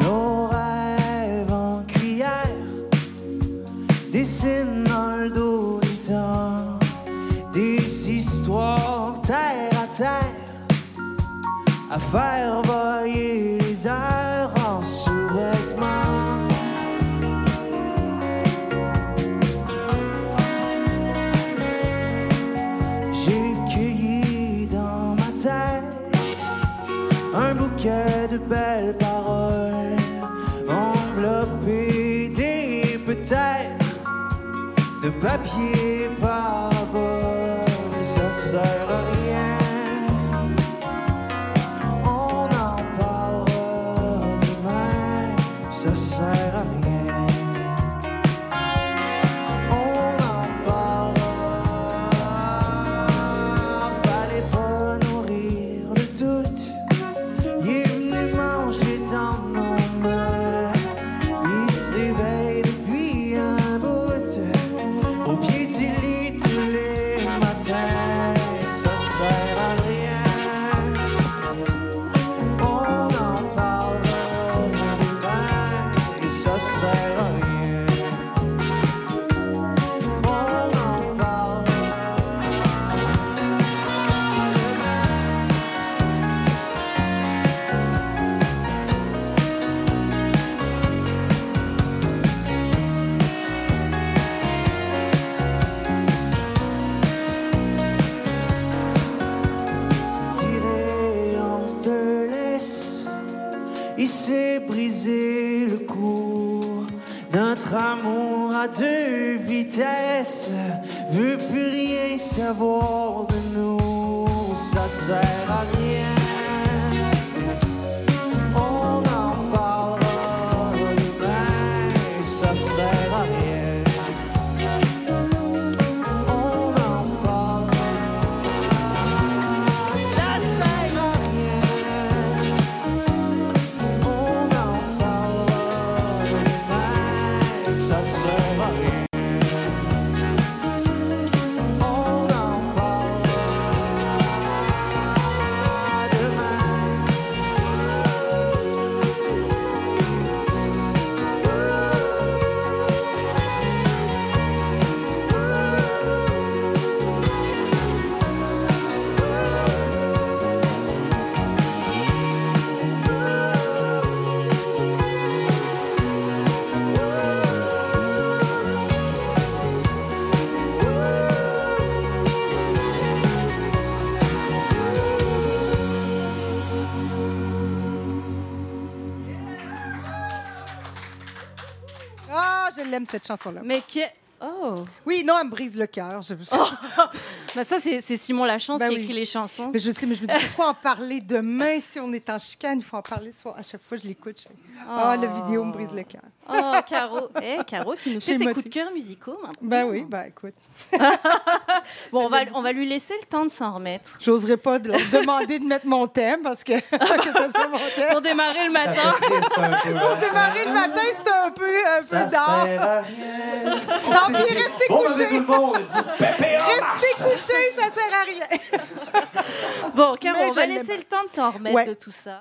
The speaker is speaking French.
Nos rêves en cuillère dessinent à faire voyer les airs en sous-vêtements. J'ai cueilli dans ma tête un bouquet de belles paroles enveloppées des peut-être de papier par bord. Ça Il s'est brisé le cou. Notre amour à deux vitesses veut plus rien savoir de nous. Ça sert à rien. Je l'aime cette chanson-là. Mais qui. Oh! Oui, non, elle me brise le cœur. Je... Bah ça, c'est Simon Lachance Ben qui oui. écrit les chansons. Mais je sais, mais je me dis pourquoi en parler demain si on est en chicane? Il faut en parler soit à chaque fois je l'écoute. Je fais Ah, la vidéo me brise le cœur. Oh, Caro. Eh, Caro qui nous fait ses coups de cœur musicaux maintenant. Ben oui, ben écoute. Bon, on va, on va lui laisser le temps de s'en remettre. J'oserais pas de leur demander de mettre mon thème parce que, que ça soit mon thème. Pour démarrer le matin. Pour démarrer le matin, c'est un peu, un Ça peu d'art. sert à rien. Tant pis, restez Bon, matin couchés. tout le monde. Restez couchés, ça sert à rien. Bon, Caro, on va laisser le temps de t'en remettre Ouais. de tout ça.